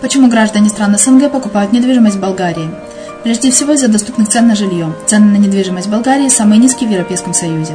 Почему граждане стран СНГ покупают недвижимость в Болгарии? Прежде всего из-за доступных цен на жилье. Цены на недвижимость в Болгарии самые низкие в Европейском Союзе.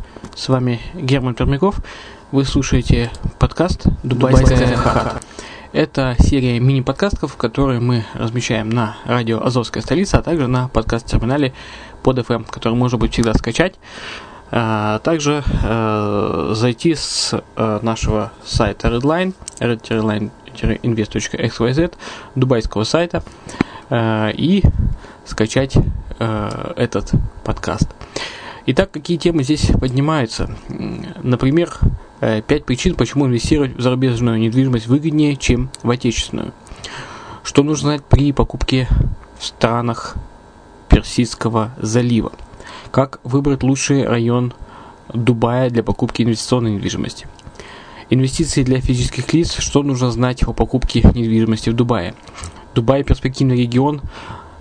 с вами Герман Пермяков. Вы слушаете подкаст «Дубайская хата». Это серия мини-подкастов, которые мы размещаем на радио «Азовская столица», а также на подкаст-терминале под FM, который можно будет всегда скачать. А также э, зайти с э, нашего сайта Redline, redline-invest.xyz, дубайского сайта, э, и скачать этот подкаст. Итак, какие темы здесь поднимаются? Например, э, пять причин, почему инвестировать в зарубежную недвижимость выгоднее, чем в отечественную. Что нужно знать при покупке в странах Персидского залива? Как выбрать лучший район Дубая для покупки инвестиционной недвижимости? Инвестиции для физических лиц. Что нужно знать о покупке недвижимости в Дубае? Дубай – перспективный регион,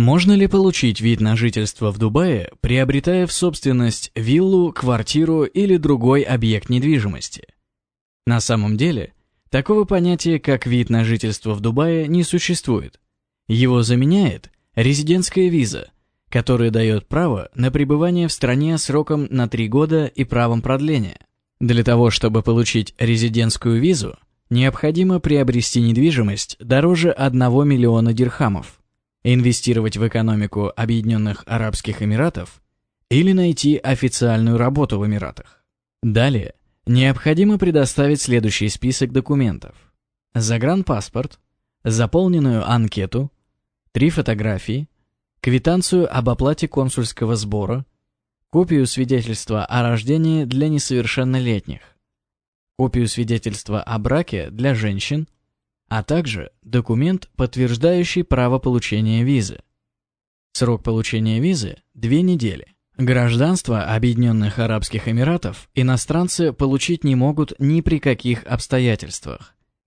Можно ли получить вид на жительство в Дубае, приобретая в собственность виллу, квартиру или другой объект недвижимости? На самом деле, такого понятия, как вид на жительство в Дубае, не существует. Его заменяет резидентская виза, которая дает право на пребывание в стране сроком на три года и правом продления. Для того, чтобы получить резидентскую визу, необходимо приобрести недвижимость дороже 1 миллиона дирхамов – инвестировать в экономику Объединенных Арабских Эмиратов или найти официальную работу в Эмиратах. Далее необходимо предоставить следующий список документов. Загранпаспорт, заполненную анкету, три фотографии, квитанцию об оплате консульского сбора, копию свидетельства о рождении для несовершеннолетних, копию свидетельства о браке для женщин – а также документ, подтверждающий право получения визы. Срок получения визы – две недели. Гражданство Объединенных Арабских Эмиратов иностранцы получить не могут ни при каких обстоятельствах.